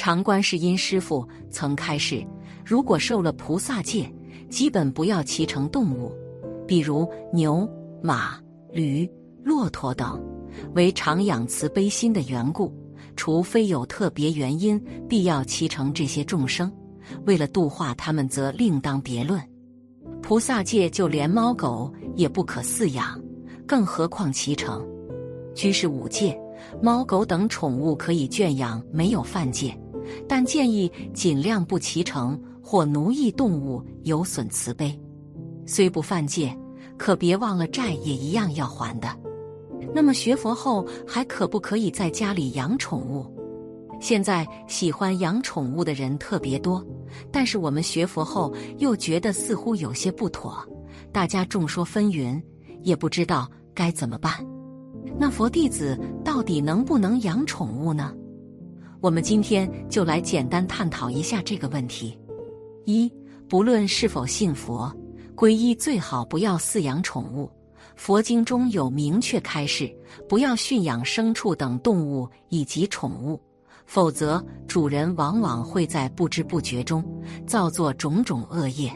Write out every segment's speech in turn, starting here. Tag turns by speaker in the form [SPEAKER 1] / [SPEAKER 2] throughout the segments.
[SPEAKER 1] 常观世音师傅曾开示，如果受了菩萨戒，基本不要骑乘动物，比如牛、马、驴、骆驼等，为常养慈悲心的缘故。除非有特别原因，必要骑乘这些众生，为了度化他们，则另当别论。菩萨戒就连猫狗也不可饲养，更何况骑乘。居士五戒，猫狗等宠物可以圈养，没有犯戒。但建议尽量不骑乘或奴役动物，有损慈悲。虽不犯戒，可别忘了债也一样要还的。那么学佛后还可不可以在家里养宠物？现在喜欢养宠物的人特别多，但是我们学佛后又觉得似乎有些不妥，大家众说纷纭，也不知道该怎么办。那佛弟子到底能不能养宠物呢？我们今天就来简单探讨一下这个问题。一，不论是否信佛，皈依最好不要饲养宠物。佛经中有明确开示，不要驯养牲畜等动物以及宠物，否则主人往往会在不知不觉中造作种种恶业。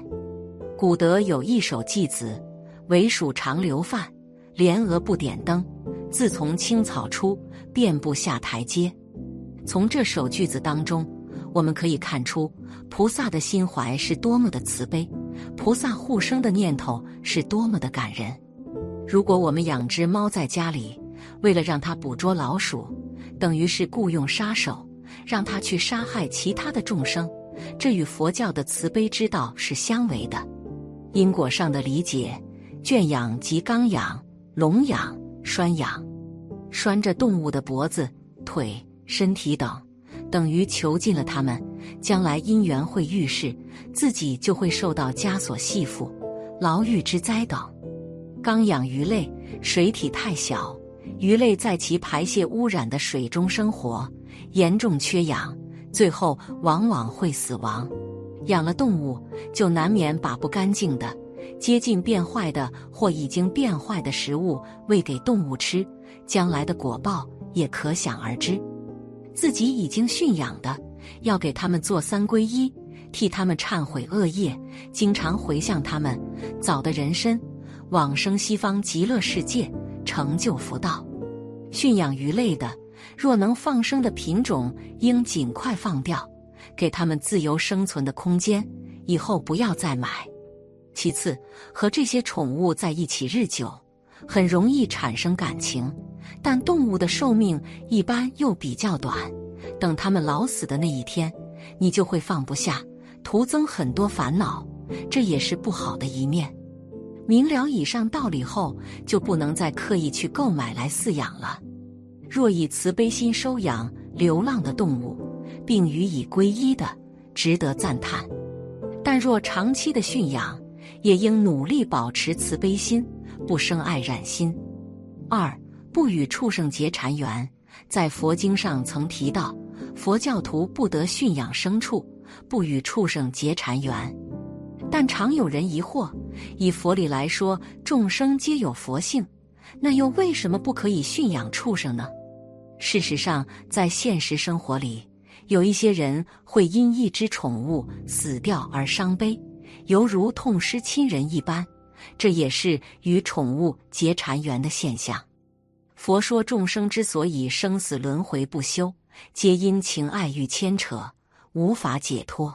[SPEAKER 1] 古德有一首偈子：“唯属常留饭，莲鹅不点灯。自从青草出，便不下台阶。”从这首句子当中，我们可以看出菩萨的心怀是多么的慈悲，菩萨护生的念头是多么的感人。如果我们养只猫在家里，为了让它捕捉老鼠，等于是雇佣杀手，让它去杀害其他的众生，这与佛教的慈悲之道是相违的。因果上的理解，圈养即刚养、笼养、拴养，拴着动物的脖子、腿。身体等，等于囚禁了他们，将来因缘会遇事，自己就会受到枷锁系缚、牢狱之灾等。刚养鱼类，水体太小，鱼类在其排泄污染的水中生活，严重缺氧，最后往往会死亡。养了动物，就难免把不干净的、接近变坏的或已经变坏的食物喂给动物吃，将来的果报也可想而知。自己已经驯养的，要给他们做三皈依，替他们忏悔恶业，经常回向他们，早的人身，往生西方极乐世界，成就福道。驯养鱼类的，若能放生的品种，应尽快放掉，给他们自由生存的空间，以后不要再买。其次，和这些宠物在一起日久，很容易产生感情。但动物的寿命一般又比较短，等它们老死的那一天，你就会放不下，徒增很多烦恼，这也是不好的一面。明了以上道理后，就不能再刻意去购买来饲养了。若以慈悲心收养流浪的动物，并予以皈依的，值得赞叹；但若长期的驯养，也应努力保持慈悲心，不生爱染心。二。不与畜生结缠缘，在佛经上曾提到，佛教徒不得驯养牲畜，不与畜生结缠缘。但常有人疑惑：以佛理来说，众生皆有佛性，那又为什么不可以驯养畜生呢？事实上，在现实生活里，有一些人会因一只宠物死掉而伤悲，犹如痛失亲人一般，这也是与宠物结缠缘的现象。佛说众生之所以生死轮回不休，皆因情爱欲牵扯，无法解脱。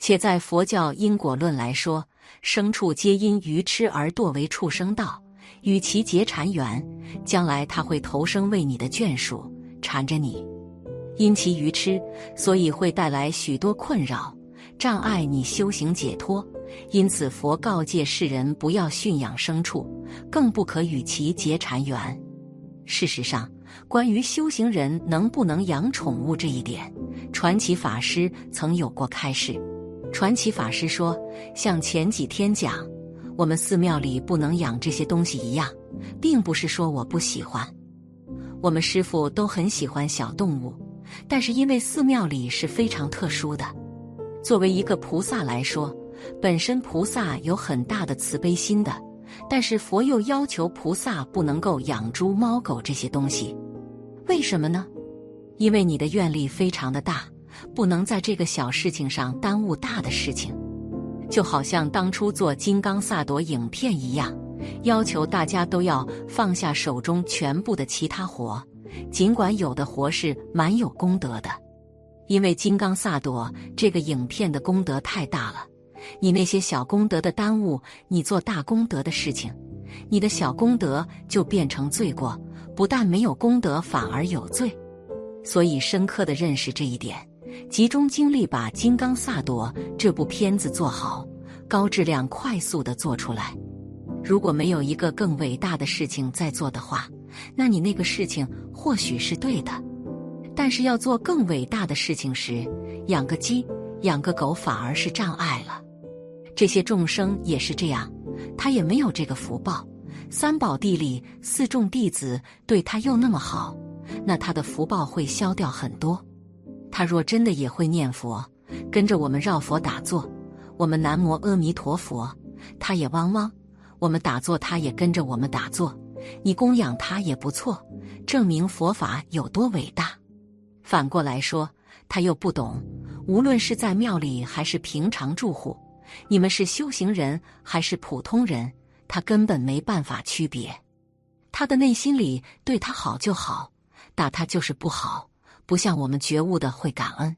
[SPEAKER 1] 且在佛教因果论来说，牲畜皆因愚痴而堕为畜生道，与其结缠缘，将来他会投生为你的眷属，缠着你。因其愚痴，所以会带来许多困扰，障碍你修行解脱。因此，佛告诫世人不要驯养牲畜，更不可与其结缠缘。事实上，关于修行人能不能养宠物这一点，传奇法师曾有过开示。传奇法师说：“像前几天讲，我们寺庙里不能养这些东西一样，并不是说我不喜欢。我们师傅都很喜欢小动物，但是因为寺庙里是非常特殊的。作为一个菩萨来说，本身菩萨有很大的慈悲心的。”但是佛又要求菩萨不能够养猪、猫、狗这些东西，为什么呢？因为你的愿力非常的大，不能在这个小事情上耽误大的事情。就好像当初做金刚萨埵影片一样，要求大家都要放下手中全部的其他活，尽管有的活是蛮有功德的，因为金刚萨埵这个影片的功德太大了。你那些小功德的耽误你做大功德的事情，你的小功德就变成罪过，不但没有功德，反而有罪。所以深刻的认识这一点，集中精力把《金刚萨埵》这部片子做好，高质量、快速的做出来。如果没有一个更伟大的事情在做的话，那你那个事情或许是对的，但是要做更伟大的事情时，养个鸡、养个狗反而是障碍了。这些众生也是这样，他也没有这个福报。三宝地里四众弟子对他又那么好，那他的福报会消掉很多。他若真的也会念佛，跟着我们绕佛打坐，我们南无阿弥陀佛，他也汪汪；我们打坐，他也跟着我们打坐。你供养他也不错，证明佛法有多伟大。反过来说，他又不懂，无论是在庙里还是平常住户。你们是修行人还是普通人？他根本没办法区别。他的内心里对他好就好，打他就是不好。不像我们觉悟的会感恩。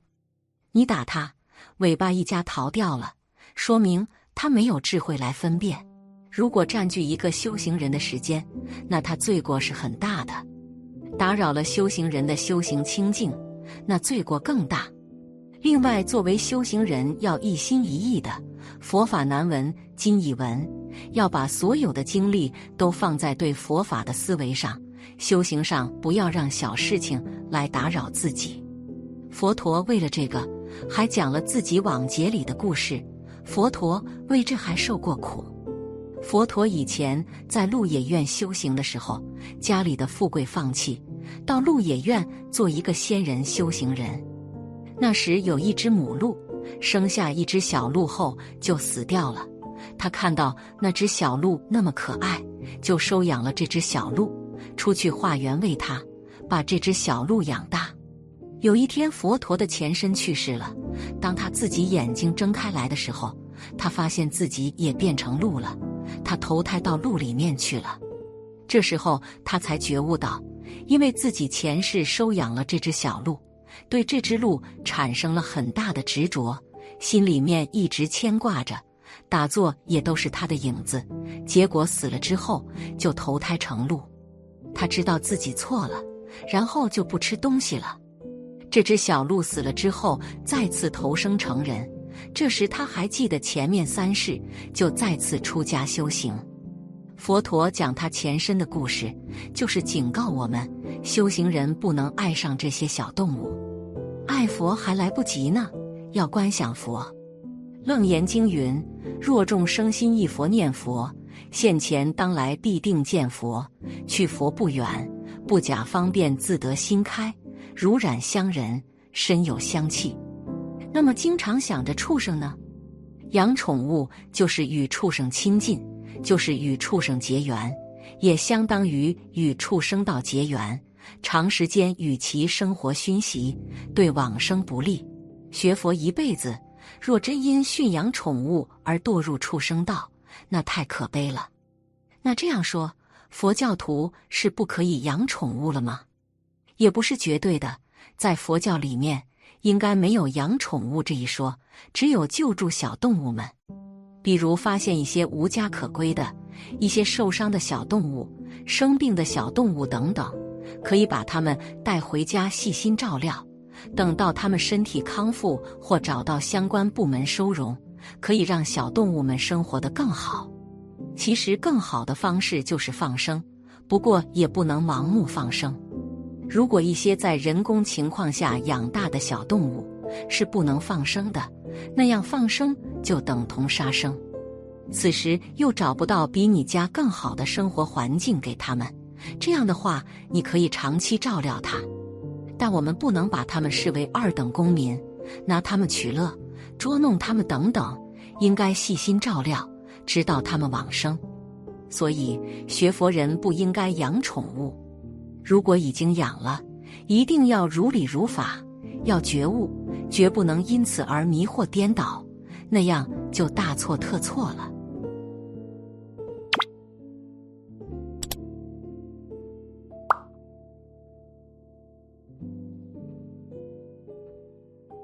[SPEAKER 1] 你打他，尾巴一夹逃掉了，说明他没有智慧来分辨。如果占据一个修行人的时间，那他罪过是很大的。打扰了修行人的修行清净，那罪过更大。另外，作为修行人，要一心一意的。佛法难闻，今已闻。要把所有的精力都放在对佛法的思维上，修行上不要让小事情来打扰自己。佛陀为了这个，还讲了自己往劫里的故事。佛陀为这还受过苦。佛陀以前在鹿野苑修行的时候，家里的富贵放弃，到鹿野苑做一个仙人修行人。那时有一只母鹿。生下一只小鹿后就死掉了，他看到那只小鹿那么可爱，就收养了这只小鹿，出去化缘为它，把这只小鹿养大。有一天，佛陀的前身去世了，当他自己眼睛睁开来的时候，他发现自己也变成鹿了，他投胎到鹿里面去了。这时候他才觉悟到，因为自己前世收养了这只小鹿。对这只鹿产生了很大的执着，心里面一直牵挂着，打坐也都是他的影子。结果死了之后就投胎成鹿，他知道自己错了，然后就不吃东西了。这只小鹿死了之后再次投生成人，这时他还记得前面三世，就再次出家修行。佛陀讲他前身的故事，就是警告我们修行人不能爱上这些小动物。拜佛还来不及呢，要观想佛。楞严经云：若众生心忆佛念佛，现前当来必定见佛。去佛不远，不假方便自得心开。如染香人，身有香气。那么经常想着畜生呢？养宠物就是与畜生亲近，就是与畜生结缘，也相当于与畜生道结缘。长时间与其生活熏习，对往生不利。学佛一辈子，若真因驯养宠物而堕入畜生道，那太可悲了。那这样说，佛教徒是不可以养宠物了吗？也不是绝对的，在佛教里面，应该没有养宠物这一说，只有救助小动物们。比如发现一些无家可归的、一些受伤的小动物、生病的小动物等等。可以把他们带回家细心照料，等到他们身体康复或找到相关部门收容，可以让小动物们生活得更好。其实更好的方式就是放生，不过也不能盲目放生。如果一些在人工情况下养大的小动物是不能放生的，那样放生就等同杀生。此时又找不到比你家更好的生活环境给他们。这样的话，你可以长期照料它，但我们不能把他们视为二等公民，拿他们取乐、捉弄他们等等。应该细心照料，直到他们往生。所以，学佛人不应该养宠物。如果已经养了，一定要如理如法，要觉悟，绝不能因此而迷惑颠倒，那样就大错特错了。